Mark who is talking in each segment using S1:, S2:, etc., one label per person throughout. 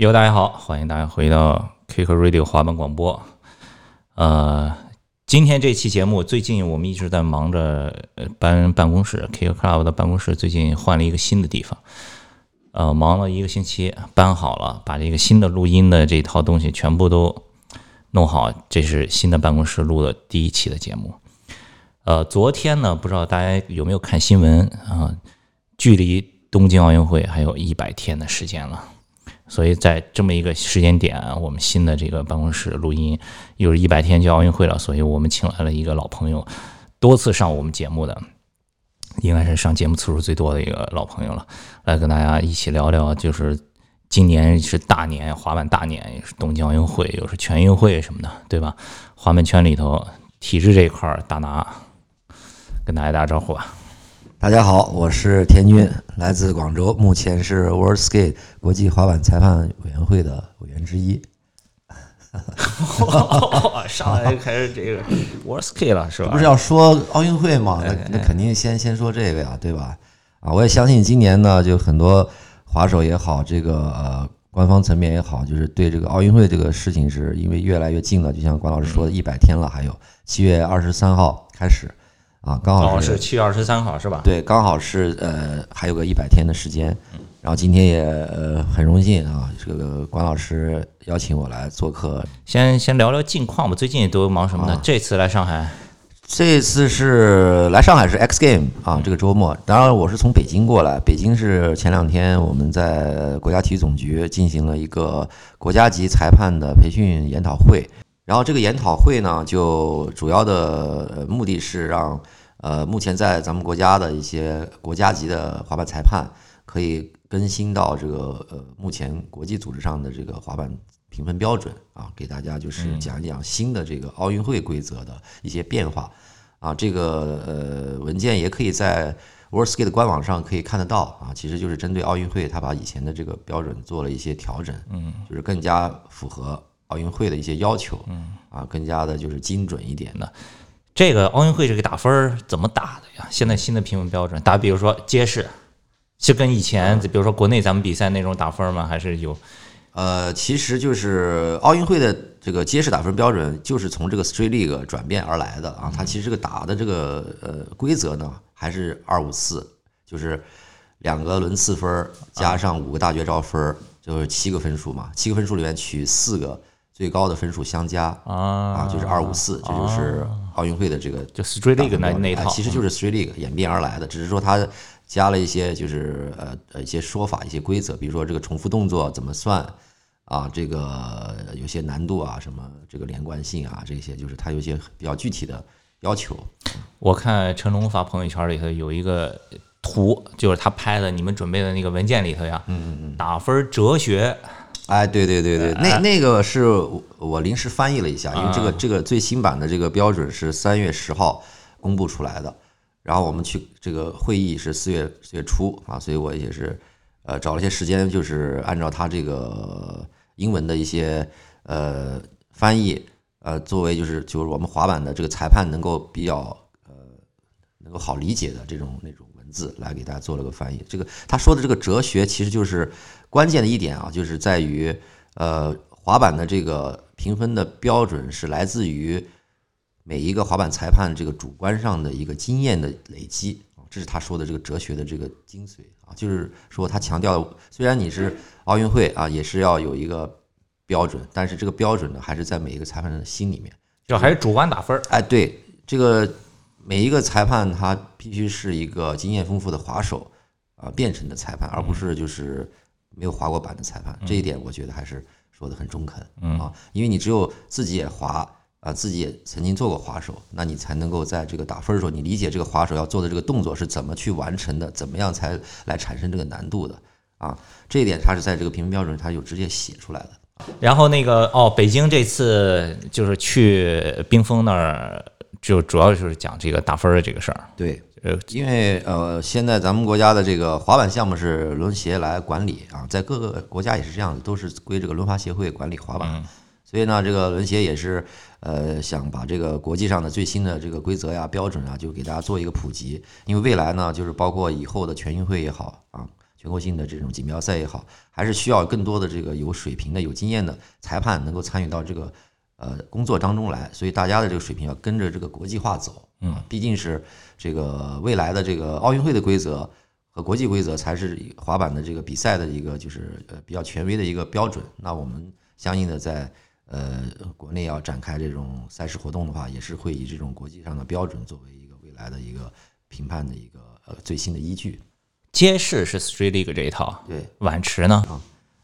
S1: 哟，大家好，欢迎大家回到 Kick Radio 滑板广播。呃，今天这期节目，最近我们一直在忙着搬办公室，Kick Club 的办公室最近换了一个新的地方，呃，忙了一个星期，搬好了，把这个新的录音的这套东西全部都弄好，这是新的办公室录的第一期的节目。呃，昨天呢，不知道大家有没有看新闻啊？距离东京奥运会还有一百天的时间了。所以在这么一个时间点，我们新的这个办公室录音，又是一百天就奥运会了，所以我们请来了一个老朋友，多次上我们节目的，应该是上节目次数最多的一个老朋友了，来跟大家一起聊聊，就是今年是大年，滑板大年，也是东京奥运会，又是全运会什么的，对吧？滑板圈里头体制这一块，大拿跟大家打个招呼吧。
S2: 大家好，我是田军，来自广州，目前是 World Skate 国际滑板裁判委员会的委员之一。
S1: 上来就开始这个 World Skate 了，是吧？
S2: 不是要说奥运会嘛？那那肯定先先说这个呀，对吧？啊，我也相信今年呢，就很多滑手也好，这个呃官方层面也好，就是对这个奥运会这个事情，是因为越来越近了。就像关老师说的，一百天了，还有七月二十三号开始。啊，刚好
S1: 是七月二十三号，是吧？
S2: 对，刚好是呃，还有个一百天的时间。然后今天也呃很荣幸啊，这个关老师邀请我来做客。
S1: 先先聊聊近况吧，最近都忙什么呢？这次来上海，
S2: 这次是来上海是 X Game 啊，这个周末。当然我是从北京过来，北京是前两天我们在国家体育总局进行了一个国家级裁判的培训研讨会。然后这个研讨会呢，就主要的目的是让呃目前在咱们国家的一些国家级的滑板裁判可以更新到这个呃目前国际组织上的这个滑板评分标准啊，给大家就是讲一讲新的这个奥运会规则的一些变化啊。这个呃文件也可以在 World Skate 的官网上可以看得到啊，其实就是针对奥运会，他把以前的这个标准做了一些调整，嗯，就是更加符合。奥运会的一些要求，嗯啊，更加的就是精准一点的。
S1: 这个奥运会这个打分怎么打的呀？现在新的评分标准，打比如说街市，是跟以前比如说国内咱们比赛那种打分吗？还是有？
S2: 呃，其实就是奥运会的这个街市打分标准，就是从这个 Street League 转变而来的啊。它其实这个打的这个呃规则呢，还是二五四，就是两个轮次分加上五个大绝招分，就是七个分数嘛。七个分数里面取四个。最高的分数相加啊啊，就是二五四，这就是奥运会的这个
S1: 就 Street League 那那套，
S2: 其实就是 Street League 演变而来的，只是说它加了一些就是呃呃一些说法、一些规则，比如说这个重复动作怎么算啊，这个有些难度啊，什么这个连贯性啊，这些就是它有些比较具体的要求。
S1: 我看成龙发朋友圈里头有一个图，就是他拍的你们准备的那个文件里头呀，
S2: 嗯嗯嗯，
S1: 打分哲学。
S2: 哎，对对对对，那那个是我临时翻译了一下，因为这个这个最新版的这个标准是三月十号公布出来的，然后我们去这个会议是四月四月初啊，所以我也是呃找了些时间，就是按照它这个英文的一些呃翻译，呃作为就是就是我们滑板的这个裁判能够比较呃能够好理解的这种那种文字来给大家做了个翻译。这个他说的这个哲学其实就是。关键的一点啊，就是在于，呃，滑板的这个评分的标准是来自于每一个滑板裁判这个主观上的一个经验的累积啊，这是他说的这个哲学的这个精髓啊，就是说他强调，虽然你是奥运会啊，也是要有一个标准，但是这个标准呢，还是在每一个裁判的心里面，
S1: 就还是主观打分儿。
S2: 哎，对，这个每一个裁判他必须是一个经验丰富的滑手啊，变成的裁判，而不是就是。没有滑过板的裁判，这一点我觉得还是说的很中肯啊，因为你只有自己也滑啊，自己也曾经做过滑手，那你才能够在这个打分的时候，你理解这个滑手要做的这个动作是怎么去完成的，怎么样才来产生这个难度的啊，这一点他是在这个评分标准他有直接写出来的。
S1: 然后那个哦，北京这次就是去冰峰那儿，就主要就是讲这个打分的这个事儿。
S2: 对。呃，因为呃，现在咱们国家的这个滑板项目是轮协来管理啊，在各个国家也是这样的，都是归这个轮滑协会管理滑板。所以呢，这个轮协也是呃，想把这个国际上的最新的这个规则呀、标准啊，就给大家做一个普及。因为未来呢，就是包括以后的全运会也好啊，全国性的这种锦标赛也好，还是需要更多的这个有水平的、有经验的裁判能够参与到这个呃工作当中来。所以大家的这个水平要跟着这个国际化走，
S1: 嗯，
S2: 毕竟是这个未来的这个奥运会的规则和国际规则才是滑板的这个比赛的一个就是呃比较权威的一个标准。那我们相应的在呃国内要展开这种赛事活动的话，也是会以这种国际上的标准作为一个未来的一个评判的一个呃最新的依据。
S1: 街市是 Street League 这一套，
S2: 对，
S1: 碗池呢？
S2: 啊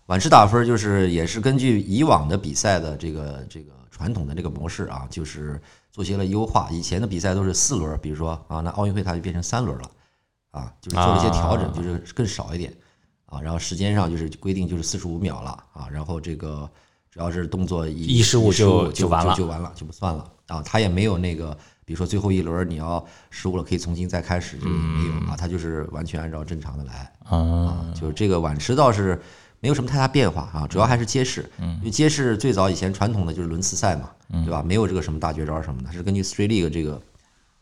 S2: 碗池打分就是也是根据以往的比赛的这个这个传统的这个模式啊，就是做些了优化。以前的比赛都是四轮，比如说啊，那奥运会它就变成三轮了，啊，就是做了一些调整，就是更少一点啊。然后时间上就是规定就是四十五秒了啊，然后这个只要是动作一
S1: 一失误就
S2: 就
S1: 完了，
S2: 就完了就不算了啊。他也没有那个。比如说最后一轮你要失误了，可以重新再开始，这个没有啊，它就是完全按照正常的来啊。就是这个晚池倒是没有什么太大变化啊，主要还是街式，因为街式最早以前传统的就是轮次赛嘛，对吧？没有这个什么大绝招什么的，是根据 Street League 这个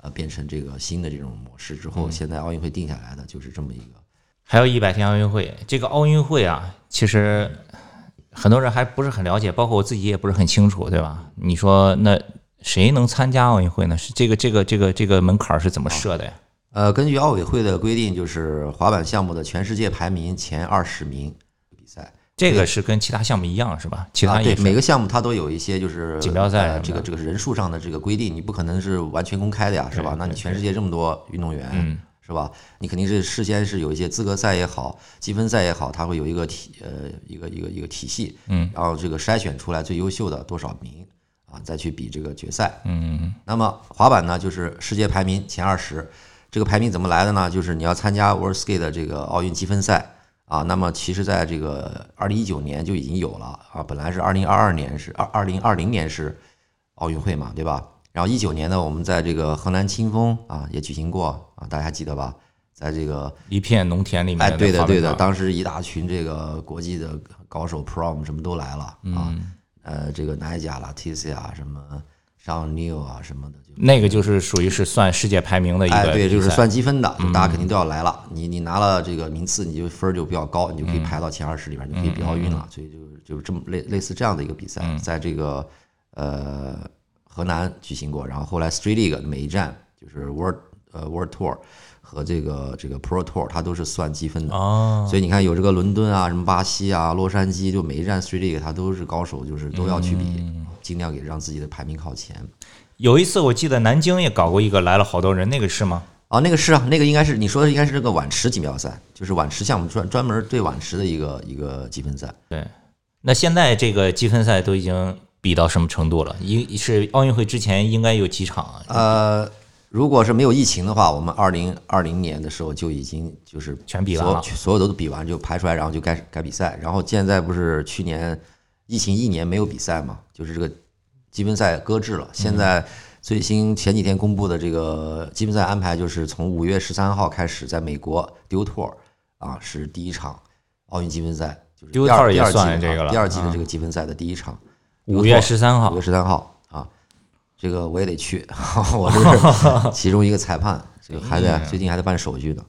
S2: 呃变成这个新的这种模式之后，现在奥运会定下来的就是这么一个。
S1: 还有一百天奥运会，这个奥运会啊，其实很多人还不是很了解，包括我自己也不是很清楚，对吧？你说那。谁能参加奥运会呢？是这个这个这个这个门槛是怎么设的呀？
S2: 呃，根据奥委会的规定，就是滑板项目的全世界排名前二十名。
S1: 这个是跟其他项目一样是吧？其他
S2: 对每个项目它都有一些就是
S1: 锦标赛
S2: 这个这个人数上的这个规定，你不可能是完全公开的呀，是吧？那你全世界这么多运动员，是吧？你肯定是事先是有一些资格赛也好，积分赛也好，它会有一个体呃一个一个一个体系，
S1: 嗯，
S2: 然后这个筛选出来最优秀的多少名。啊，再去比这个决赛。
S1: 嗯，
S2: 那么滑板呢，就是世界排名前二十。这个排名怎么来的呢？就是你要参加 World Skate 的这个奥运积分赛啊。那么其实在这个二零一九年就已经有了啊。本来是二零二二年是二二零二零年是奥运会嘛，对吧？然后一九年呢，我们在这个河南清丰啊也举行过啊，大家还记得吧？在这个
S1: 一片农田里面，
S2: 哎，对的对的，当时一大群这个国际的高手 Prom 什么都来了啊。呃，这个奈加啦、T C 啊，什么上 New 啊，什么的，就
S1: 那个就是属于是算世界排名的一个，
S2: 哎，对，就是算积分的，就大家肯定都要来了。你你拿了这个名次，你就分就比较高，你就可以排到前二十里边，就可以比奥运了。所以就就是这么类类似这样的一个比赛，在这个呃河南举行过，然后后来 Street League 每一站就是 World 呃 World Tour。和这个这个 Pro Tour 它都是算积分的，
S1: 哦，
S2: 所以你看有这个伦敦啊，什么巴西啊，洛杉矶，就每一站 Street League 它都是高手，就是都要去比，尽量给让自己的排名靠前。
S1: 有一次我记得南京也搞过一个，来了好多人，那个是吗？
S2: 啊，那个是啊，那个应该是你说的应该是这个碗池锦标赛，就是碗池项目专专门对碗池的一个一个积分赛。
S1: 对，那现在这个积分赛都已经比到什么程度了？一是奥运会之前应该有几场啊？
S2: 呃。如果是没有疫情的话，我们二零二零年的时候就已经就是
S1: 全比完了，
S2: 所有都比完就排出来，然后就该该比赛。然后现在不是去年疫情一年没有比赛嘛，就是这个积分赛搁置了。现在最新前几天公布的这个积分赛安排，就是从五月十三号开始，在美国丢托啊是第一场奥运积分赛，就是
S1: 丢托
S2: 也
S1: 算这个了，
S2: 第二季的这个积分赛的第一场，
S1: 五月十三号，
S2: 五月十三号啊。这个我也得去，我是 其中一个裁判，这个还在最近还在办手续呢，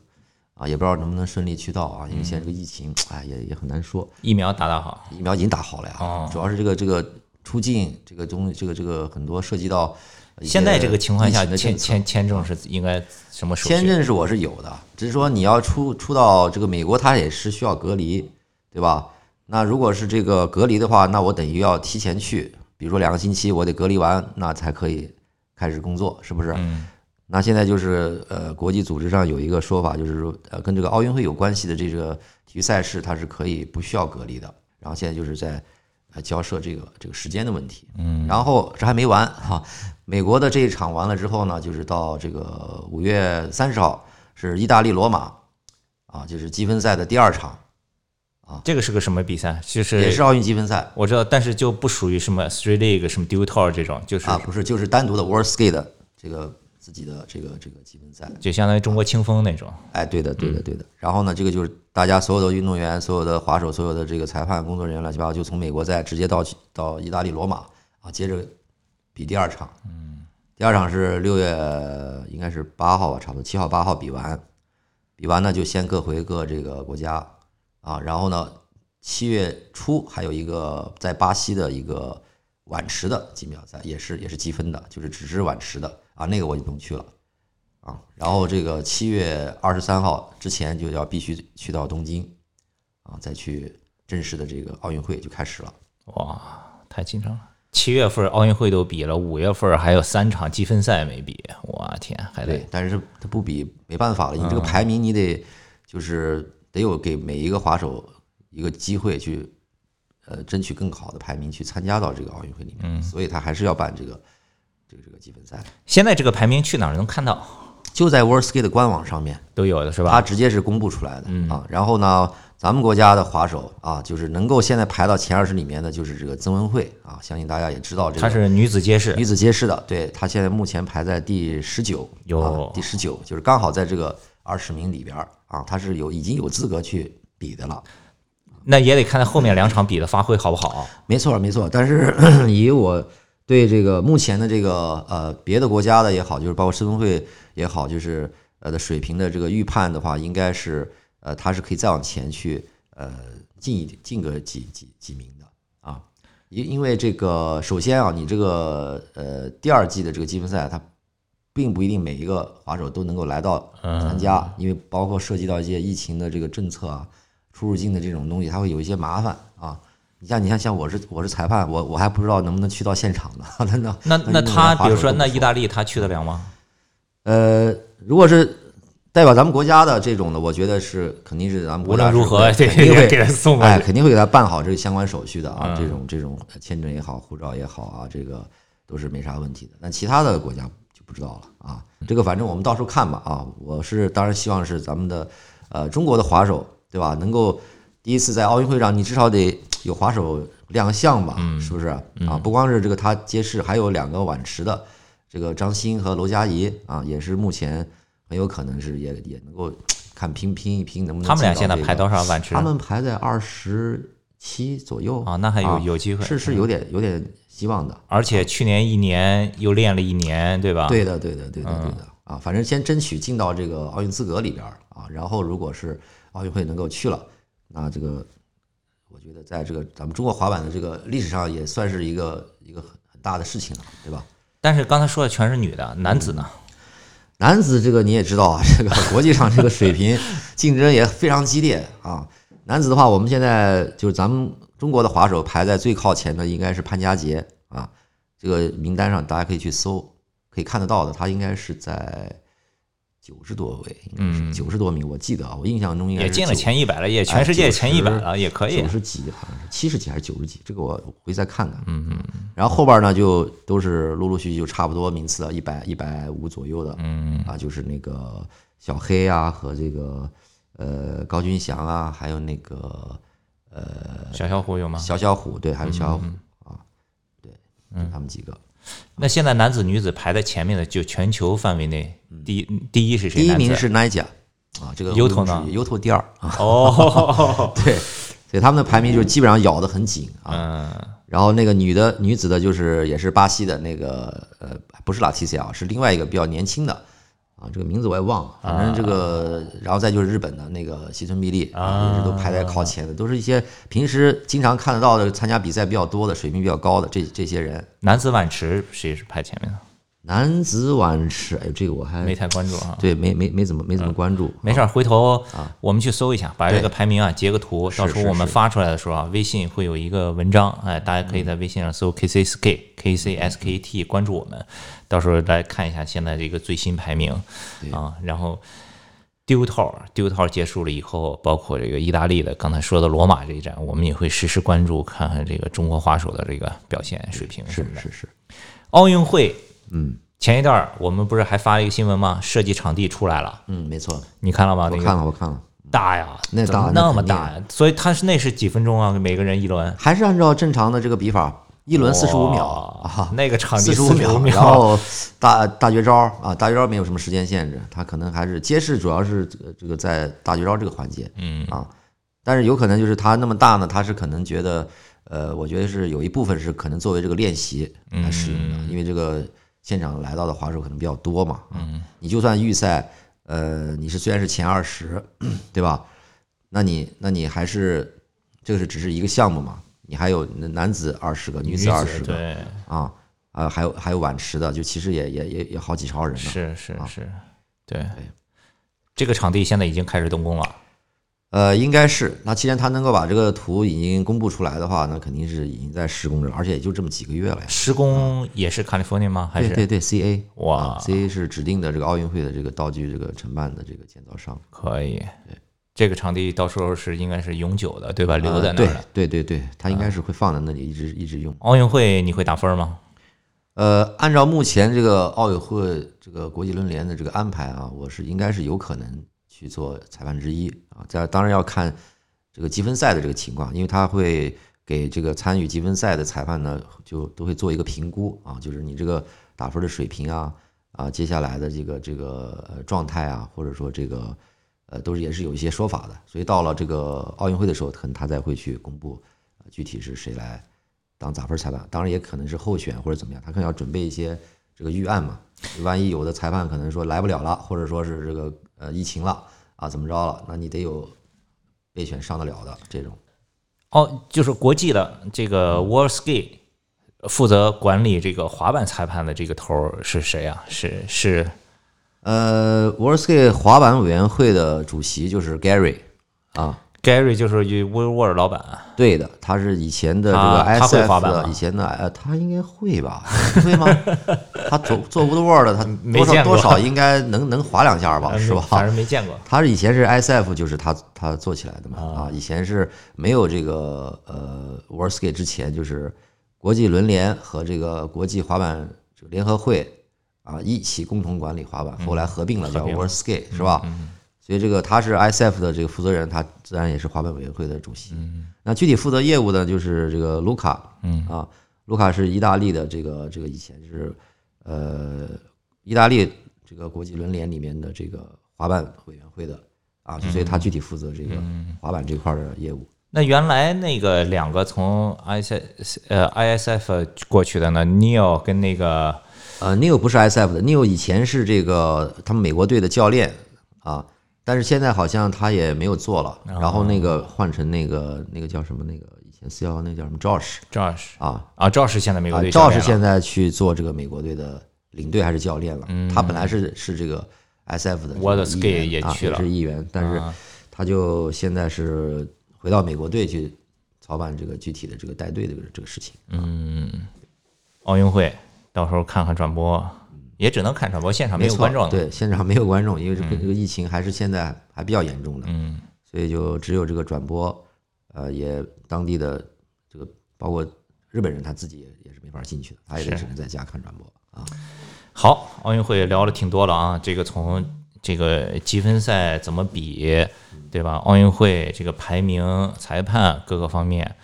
S2: 啊，也不知道能不能顺利去到啊，因为现在这个疫情，哎，也也很难说。
S1: 疫苗打打好，
S2: 疫苗已经打好了呀，主要是这个这个出境这个东这个这个很多涉及到。
S1: 现在这个情况下，签签签证是应该什么手
S2: 续？签证是我是有的，只是说你要出出到这个美国，它也是需要隔离，对吧？那如果是这个隔离的话，那我等于要提前去。比如说两个星期我得隔离完，那才可以开始工作，是不是？
S1: 嗯。
S2: 那现在就是呃，国际组织上有一个说法，就是说呃，跟这个奥运会有关系的这个体育赛事，它是可以不需要隔离的。然后现在就是在呃交涉这个这个时间的问题。
S1: 嗯。
S2: 然后这还没完哈，美国的这一场完了之后呢，就是到这个五月三十号是意大利罗马，啊，就是积分赛的第二场。啊，
S1: 这个是个什么比赛？就是
S2: 也是奥运积分赛，
S1: 我知道，但是就不属于什么 Street League、什么 Dual Tour 这种，就是
S2: 啊，不是，就是单独的 World Skate 这个自己的这个这个积分赛，
S1: 就相当于中国清风那种。
S2: 哎，对的，对的，对的。然后呢，这个就是大家所有的运动员、所有的滑手、所有的这个裁判、工作人员乱七八糟，就从美国再直接到到意大利罗马啊，接着比第二场。
S1: 嗯，
S2: 第二场是六月应该是八号吧，差不多七号八号比完，比完呢就先各回各这个国家。啊，然后呢，七月初还有一个在巴西的一个碗池的锦标赛，也是也是积分的，就是只是碗池的啊，那个我就不用去了啊。然后这个七月二十三号之前就要必须去到东京啊，再去正式的这个奥运会就开始了。
S1: 哇，太紧张了！七月份奥运会都比了，五月份还有三场积分赛没比，我天，还得，
S2: 但是他不比没办法了，你这个排名你得就是得有给每一个滑手一个机会去呃争取更好的排名去参加到这个奥运会里面，所以他还是要办这个这个这个积分赛，
S1: 现在这个排名去哪儿能看到？
S2: 就在 World Skate 的官网上面，
S1: 都有的是吧？
S2: 它直接是公布出来的啊。然后呢，咱们国家的滑手啊，就是能够现在排到前二十里面的，就是这个曾文慧啊，相信大家也知道这个。
S1: 她是女子街式
S2: 女，子街式的，对她现在目前排在第十九，
S1: 有
S2: 啊，第十九，就是刚好在这个二十名里边儿啊，她是有已经有资格去比的了。
S1: 那也得看她后面两场比的发挥好不好。
S2: 没错，没错。但是 以我对这个目前的这个呃别的国家的也好，就是包括申文慧也好，就是呃的水平的这个预判的话，应该是呃他是可以再往前去呃进一进个几几几名的啊。因因为这个首先啊，你这个呃第二季的这个积分赛，它并不一定每一个滑手都能够来到参加，因为包括涉及到一些疫情的这个政策啊、出入境的这种东西，它会有一些麻烦啊。你像你像像我是我是裁判，我我还不知道能不能去到现场呢。那那
S1: 那那她比如说那意大
S2: 利，
S1: 他，去得了吗？
S2: 呃，如果是代表咱们国家的这种的，我觉得是肯定是咱们
S1: 无
S2: 国家
S1: 如何，
S2: 肯定会
S1: 给他送
S2: 哎，肯定会给他办好这个相关手续的啊，
S1: 嗯
S2: 这种这种签证也好，护照也好啊，这个都是没啥问题的。但其他的国家就不知道了啊，这个反正我们到时候看吧啊。我是当然希望是咱们的呃中国的滑手对吧，能够第一次在奥运会上，你至少得有滑手亮相吧，是不是啊？不光是这个他揭示，还有两个碗池的这个张欣和娄佳怡啊，也是目前很有可能是也也能够看拼拼一拼能不能
S1: 他们俩现在排多少碗池
S2: 他们排在二十七左右
S1: 啊？那还有
S2: 啊
S1: 有机会。
S2: 是是有点有点希望的。
S1: 而且去年一年又练了一年，对吧？，
S2: 对的，对的，对的，对
S1: 嗯
S2: 的啊！反正先争取进到这个奥运资格里边儿啊，然后如果是奥运会能够去了，那这个我觉得在这个咱们中国滑板的这个历史上也算是一个一个很很大的事情了，对吧？
S1: 但是刚才说的全是女的，男子呢？
S2: 男子这个你也知道啊，这个国际上这个水平竞争也非常激烈啊。男子的话，我们现在就是咱们中国的滑手排在最靠前的应该是潘佳杰啊，这个名单上大家可以去搜，可以看得到的，他应该是在九十多位，应该是九十多名，我记得啊，我印象中
S1: 也进了前一百了，也全世界前一百了，也可以
S2: 九。十几，好像是七十几还是九十几，这个我回去再看看。嗯嗯。然后后边呢，就都是陆陆续续就差不多名次了，一百一百五左右的。嗯啊，就是那个小黑啊和这个呃高军翔啊，还有那个呃
S1: 小小虎有吗？
S2: 小小虎，对，还有小小
S1: 嗯
S2: 虎啊，对，就他们几个。
S1: 那现在男子、女子排在前面的，就全球范围内第一第一是谁？
S2: 第一名是 Niger 啊，这个
S1: 优头呢
S2: 优头第二啊，
S1: 哦，
S2: 对，所以他们的排名就基本上咬得很紧啊。
S1: 嗯，
S2: 然后那个女的女子的，就是也是巴西的那个呃，不是拉提西啊，是另外一个比较年轻的啊，这个名字我也忘了。反正这个，然后再就是日本的那个西村碧丽啊，也是都排在靠前的，都是一些平时经常看得到的，参加比赛比较多的，水平比较高的这这些人。
S1: 男子碗池谁是排前面的？
S2: 男子碗池，哎，这个我还
S1: 没太关注啊。
S2: 对没没没怎么没怎么关注。
S1: 没事儿，回头我们去搜一下，把这个排名啊截个图，到时候我们发出来的时候啊，微信会有一个文章，哎，大家可以在微信上搜 K C S K K C S K T 关注我们，到时候来看一下现在这个最新排名啊，然后。丢套丢套结束了以后，包括这个意大利的刚才说的罗马这一站，我们也会实时关注，看看这个中国滑手的这个表现水平什
S2: 是
S1: 么的。
S2: 是是，
S1: 奥运会
S2: 嗯
S1: 前一段儿我们不是还发了一个新闻吗？设计场地出来了，
S2: 嗯，没错，
S1: 你看了吗？那个
S2: 我看了我看了，
S1: 大呀，
S2: 那
S1: 怎么
S2: 大那
S1: 么大呀？所以它是那是几分钟啊？每个人一轮，
S2: 还是按照正常的这个比法，一轮四十五秒
S1: 哇
S2: 啊。
S1: 那个场地
S2: 四十五
S1: 秒，
S2: 然后大大绝招啊，大绝招没有什么时间限制，它可能还是揭示，主要是这个这个在大绝招这个环节，
S1: 嗯
S2: 啊，但是有可能就是它那么大呢，它是可能觉得，呃，我觉得是有一部分是可能作为这个练习来使用的，因为这个现场来到的滑手可能比较多嘛，嗯，你就算预赛，呃，你是虽然是前二十，对吧？那你那你还是这个是只是一个项目嘛？你还有男子二十个，女子二十个，
S1: 对
S2: 啊啊，还有还有晚池的，就其实也也也也好几超人呢。
S1: 是是是，对。这个场地现在已经开始动工了。
S2: 呃，应该是。那既然他能够把这个图已经公布出来的话，那肯定是已经在施工着，而且也就这么几个月了呀。
S1: 施工也是 California 吗？还是
S2: 对对对 CA
S1: 哇
S2: ，CA 是指定的这个奥运会的这个道具这个承办的这个建造商。
S1: 可以。
S2: 对，
S1: 这个场地到时候是应该是永久的，对吧？留在那儿。
S2: 对对对对，它应该是会放在那里一直一直用。
S1: 奥运会你会打分吗？
S2: 呃，按照目前这个奥委会这个国际轮联的这个安排啊，我是应该是有可能去做裁判之一啊。这当然要看。这个积分赛的这个情况，因为他会给这个参与积分赛的裁判呢，就都会做一个评估啊，就是你这个打分的水平啊，啊，接下来的这个这个状态啊，或者说这个呃，都是也是有一些说法的。所以到了这个奥运会的时候，可能他才会去公布具体是谁来当打分裁判。当然也可能是候选或者怎么样，他可能要准备一些这个预案嘛。万一有的裁判可能说来不了了，或者说是这个呃疫情了啊，怎么着了，那你得有。备选上得了的这种，
S1: 哦，就是国际的这个 World Ski 负责管理这个滑板裁判的这个头是谁啊？是是，
S2: 呃，World Ski 滑板委员会的主席就是 Gary 啊。
S1: Gary 就是沃沃尔老板，
S2: 对的，他是以前的这个 SF 的以前的，呃，他应该会吧？会吗？他做做 Woodward 他多少多少应该能能滑两下吧？是吧？
S1: 反正没见过。
S2: 他是以前是 SF，就是他他做起来的嘛啊，以前是没有这个呃 World Skate 之前，就是国际轮联和这个国际滑板联合会啊一起共同管理滑板，后来合并了叫 World Skate 是吧？所以这个他是 ISF 的这个负责人，他自然也是滑板委员会的主席。那具体负责业务的，就是这个卢卡。
S1: 嗯
S2: 啊，卢卡是意大利的这个这个以前是呃意大利这个国际轮联里面的这个滑板委员会的啊，所以他具体负责这个滑板这块的业务。
S1: 那原来那个两个从 IS 呃 ISF 过去的呢，Neil 跟那个
S2: 呃 Neil 不是 ISF 的，Neil 以前是这个他们美国队的教练啊。但是现在好像他也没有做了，然后那个换成那个那个叫什么那个以前 C 幺那个叫什么 Josh，Josh 啊。
S1: 啊 Josh 现在美国队
S2: ，Josh 现在去做这个美国队的领队还是教练了。他本来是是这个 SF 的
S1: ，World Skate 也去了，
S2: 是议员，但是他就现在是回到美国队去操办这个具体的这个带队的这个事情。
S1: 嗯，奥运会到时候看看转播。也只能看转播，现场没有观众。
S2: 对，现场没有观众，因为这个这个疫情还是现在还比较严重的。
S1: 嗯，
S2: 所以就只有这个转播，呃，也当地的这个包括日本人他自己也也是没法进去的，他也得只能在家看转播啊。
S1: 好，奥运会聊了挺多了啊，这个从这个积分赛怎么比，对吧？奥运会这个排名、裁判各个方面。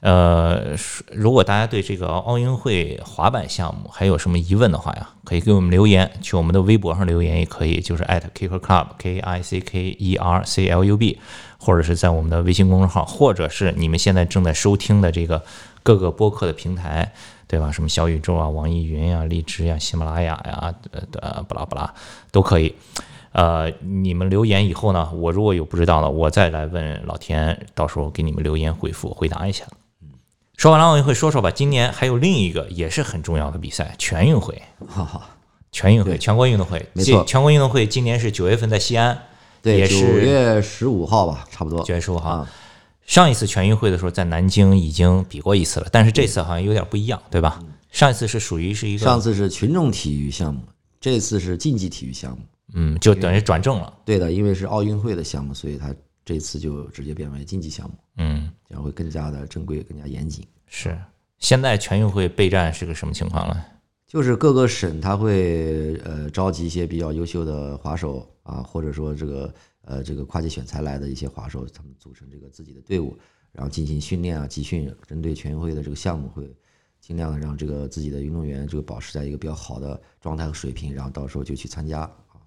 S1: 呃，如果大家对这个奥运会滑板项目还有什么疑问的话呀，可以给我们留言，去我们的微博上留言也可以，就是 @kicker club k i c k e r c l u b，或者是在我们的微信公众号，或者是你们现在正在收听的这个各个播客的平台，对吧？什么小宇宙啊、网易云呀、荔枝呀、喜马拉雅呀，呃，巴拉巴拉都可以。呃，你们留言以后呢，我如果有不知道的，我再来问老田，到时候给你们留言回复回答一下。说完了奥运会，说说吧。今年还有另一个也是很重要的比赛——全运会。全运会，全国运动会。
S2: 没错，
S1: 全国运动会今年是九月份在西安，
S2: 对，九月十五号吧，差不多。
S1: 九月十五号。上一次全运会的时候在南京已经比过一次了，但是这次好像有点不一样，对吧？上一次是属于是一个，
S2: 上次是群众体育项目，这次是竞技体育项目。
S1: 嗯，就等于转正了。
S2: 对的，因为是奥运会的项目，所以它。这次就直接变为竞技项目，
S1: 嗯，
S2: 将会更加的正规、更加严谨。
S1: 是，现在全运会备战是个什么情况呢？
S2: 就是各个省他会呃召集一些比较优秀的滑手啊，或者说这个呃这个跨界选材来的一些滑手，他们组成这个自己的队伍，然后进行训练啊、集训，针对全运会的这个项目，会尽量的让这个自己的运动员这个保持在一个比较好的状态和水平，然后到时候就去参加啊。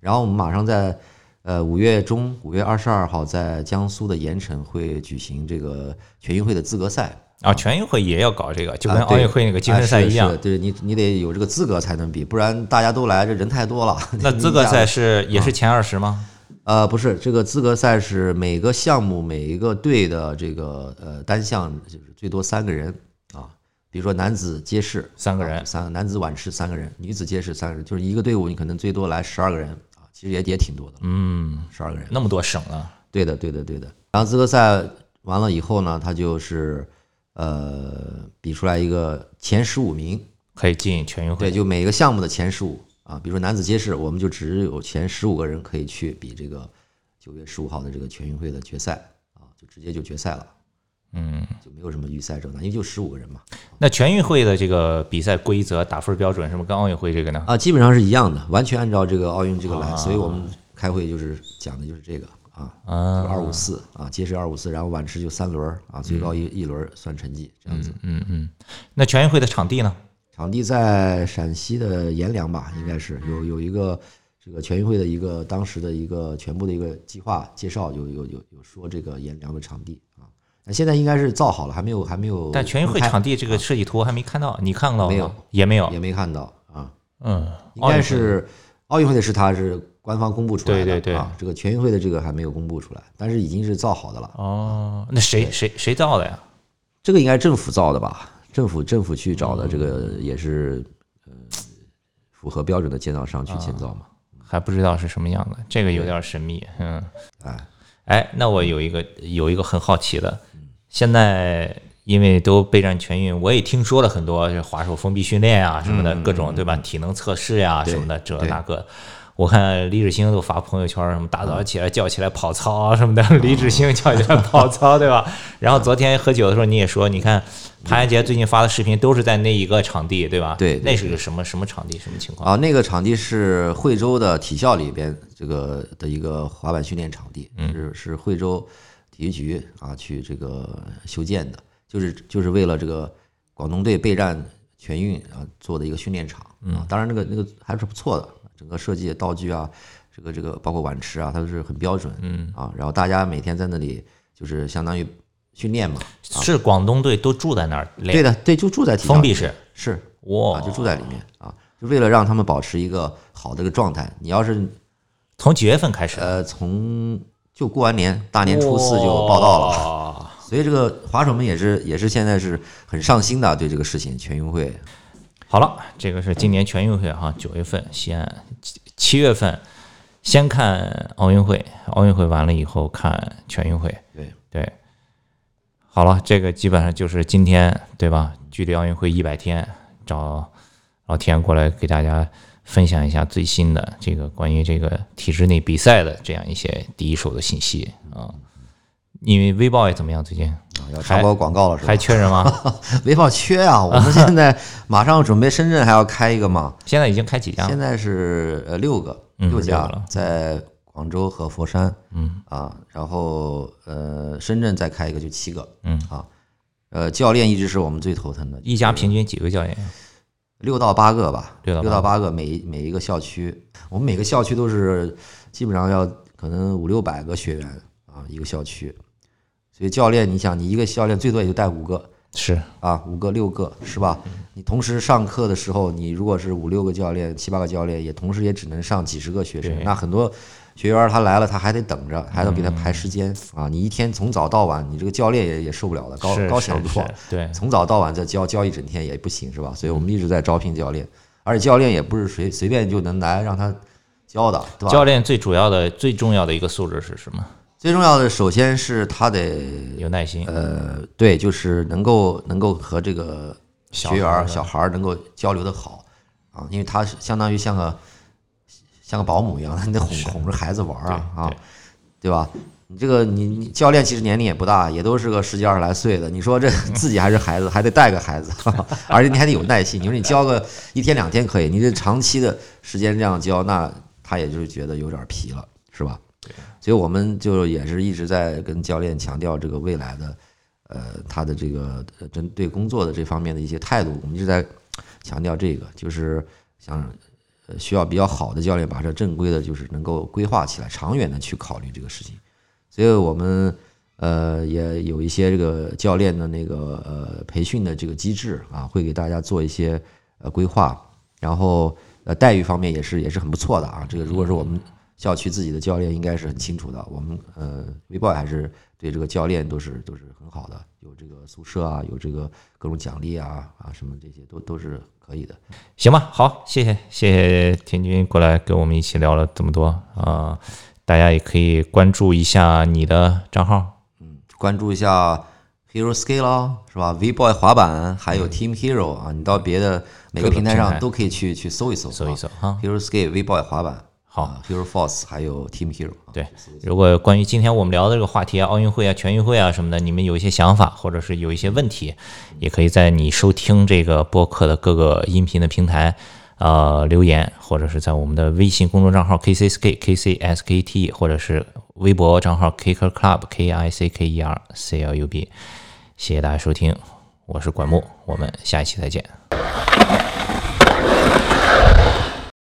S2: 然后我们马上在。呃，五月中，五月二十二号，在江苏的盐城会举行这个全运会的资格赛
S1: 啊。全运会也要搞这个，就跟奥运会那个积分赛一样。
S2: 对你，你得有这个资格才能比，不然大家都来，这人太多了。
S1: 那资格赛是也是前二十吗？
S2: 呃，不是，这个资格赛是每个项目每一个队的这个呃单项就是最多三个人啊。比如说男子街式
S1: 三个人
S2: 啊三男子碗池三个人，女子街式三个人，就是一个队伍你可能最多来十二个人啊，其实也也挺多的，
S1: 嗯，
S2: 十二个人。
S1: 那么多省啊，
S2: 对的，对的，对的。然后资格赛完了以后呢，他就是呃比出来一个前十五名，
S1: 可以进全运会。
S2: 对，就每个项目的前十五。啊，比如说男子街式，我们就只有前十五个人可以去比这个九月十五号的这个全运会的决赛。啊，就直接就决赛了，
S1: 嗯，
S2: 就没有什么预赛这那，因为就十五个人嘛，
S1: 那全运会的这个比赛规则、打分标准是不是跟奥运会这个呢？
S2: 啊，基本上是一样的，完全按照这个奥运这个来，所以我们开会就是讲的就是这个啊，
S1: 啊，
S2: 二五四啊，街式二五四，然后晚池就三轮儿啊，最高一一轮算成绩这样子。
S1: 嗯嗯，那全运会的场地呢？
S2: 场地在陕西的阎良吧，应该是有有一个这个全运会的一个当时的一个全部的一个计划介绍，有有有有说这个阎良的场地现在应该是造好了，还没有还没有，
S1: 但全运会场地这个设计图还没看到，你看到
S2: 没有？
S1: 也没有。
S2: 也没看到啊，
S1: 嗯，
S2: 应该是奥运会的是它是官方公布出来的，
S1: 对对对
S2: 啊，这个全运会的这个还没有公布出来，但是已经是造好的了，
S1: 哦，那谁谁谁造的呀？
S2: 这个应该政府造的吧？政府政府去找的，这个也是呃符合标准的建造商去建造嘛。
S1: 还不知道是什么样的，这个有点神秘。嗯，
S2: 哎，
S1: 哎，那我有一个有一个很好奇的，现在因为都备战全运，我也听说了很多这滑手封闭训练啊什么的，各种对吧？体能测试呀、
S2: 对
S1: 什么的，这
S2: 对
S1: 那个。我看李志兴都发朋友圈，什么大早起来叫起来跑操啊什么的，李志兴叫起来跑操，对吧？然后昨天喝酒的时候你也说，你看潘安杰最近发的视频都是在那一个场地，对吧？
S2: 对对
S1: 那是个什么什么场地，什么情况？
S2: 啊，那个场地是惠州的体校里边这个的一个滑板训练场地，是是惠州体育局啊去这个修建的，就是就是为了这个广东队备战全运啊做的一个训练场啊。当然那个那个还是不错的，整个设计道具啊，这个这个包括碗池啊，它都是很标准，嗯啊。然后大家每天在那里就是相当于训练嘛，
S1: 是广东队都住在那儿，
S2: 对的，对，就住在体
S1: 封闭式。
S2: 是
S1: 哇
S2: 啊，就住在里面啊，就为了让他们保持一个好的一个状态。你要是
S1: 从几月份开始？
S2: 呃从就过完年，大年初四就报道了，
S1: 了。
S2: 所以这个滑手们也是也是现在是很上心的对这个事情，全运会
S1: 好了，这个是今年全运会哈，九月份西安，七七月份先看奥运会，奥运会完了以后看全运会。
S2: 对
S1: 对，好了，这个基本上就是今天对吧？距离奥运会一百天，找老田过来给大家分享一下最新的这个关于这个体制内比赛的这样一些第一手的信息啊。因为微豹也怎么样？最近
S2: 啊要插播广告了是吧
S1: 还？缺人吗？
S2: 微豹缺啊，我们现在马上准备深圳还要开一个嘛，
S1: 现在已经开几家了？
S2: 现在是呃六个
S1: 嗯
S2: 六家
S1: 了
S2: 在广州和佛山，
S1: 嗯
S2: 啊，然后呃深圳再开一个就七个，
S1: 嗯
S2: 啊，呃教练一直是我们最头疼的，
S1: 一家平均几个教练？
S2: 六到八个吧，
S1: 六到
S2: 八个每一每一个校区，我们每个校区都是基本上要可能五六百个学员啊一个校区，所以教练你想你一个教练最多也就带五个
S1: 是
S2: 啊五个六个是吧？你同时上课的时候，你如果是五六个教练七八个教练，也同时也只能上几十个学生，那很多。学员他来了，他还得等着，还要给他排时间、啊！你一天从早到晚，你这个教练也也受不了的，高高强度
S1: 对，
S2: 从早到晚再教教一整天也不行是吧？所以我们一直在招聘教练，而且教练也不是随随便就能来让他教的，对吧？
S1: 教练最主要的、最重要的一个素质是什么？
S2: 最重要的首先是他得
S1: 有耐心。
S2: 呃，对，就是能够能够和这个学员小孩能够交流的好啊，因为他是相当于像个像个保姆一样，你得哄哄着孩子玩啊啊对，吧？你这个你你教练其实年龄也不大，也都是个十几二十来岁的，你说这 自己还是孩子，还得带个孩子，而且你还得有耐心。你说你教个一天两天可以，你这长期的时间这样教，那他也就是觉得有点疲了，是吧？所以我们就也是一直在跟教练强调这个未来的，呃，他的这个呃针对工作的这方面的一些态度，我们一直在强调这个，就是想呃需要比较好的教练把这正规的，就是能够规划起来，长远的去考虑这个事情。所以我们呃也有一些这个教练的那个呃培训的这个机制啊，会给大家做一些呃规划，然后呃待遇方面也是也是很不错的啊。这个如果是我们校区自己的教练应该是很清楚的。我们呃，V-boy 还是对这个教练都是都是很好的，有这个宿舍啊，有这个各种奖励啊啊什么这些都都是可以的。
S1: 行吧，好，谢谢谢谢田军过来跟我们一起聊了这么多啊，大家也可以关注一下你的账号，
S2: 嗯，关注一下 Hero Ski 咯，是吧？V-boy 滑板还有 Team Hero 啊，你到别的每个平台上都可以去去搜一搜，
S1: 搜一搜哈。
S2: Hero Ski V-boy 滑板。
S1: 好
S2: ，Hero Force 还有 Team Hero。
S1: 对，如果关于今天我们聊的这个话题啊，奥运会啊、全运会啊什么的，你们有一些想法或者是有一些问题，也可以在你收听这个播客的各个音频的平台呃留言，或者是在我们的微信公众账号 KCSK KCSKT，或者是微博账号 Kicker Club K I C K E R C L U B。谢谢大家收听，我是管木，我们下一期再见。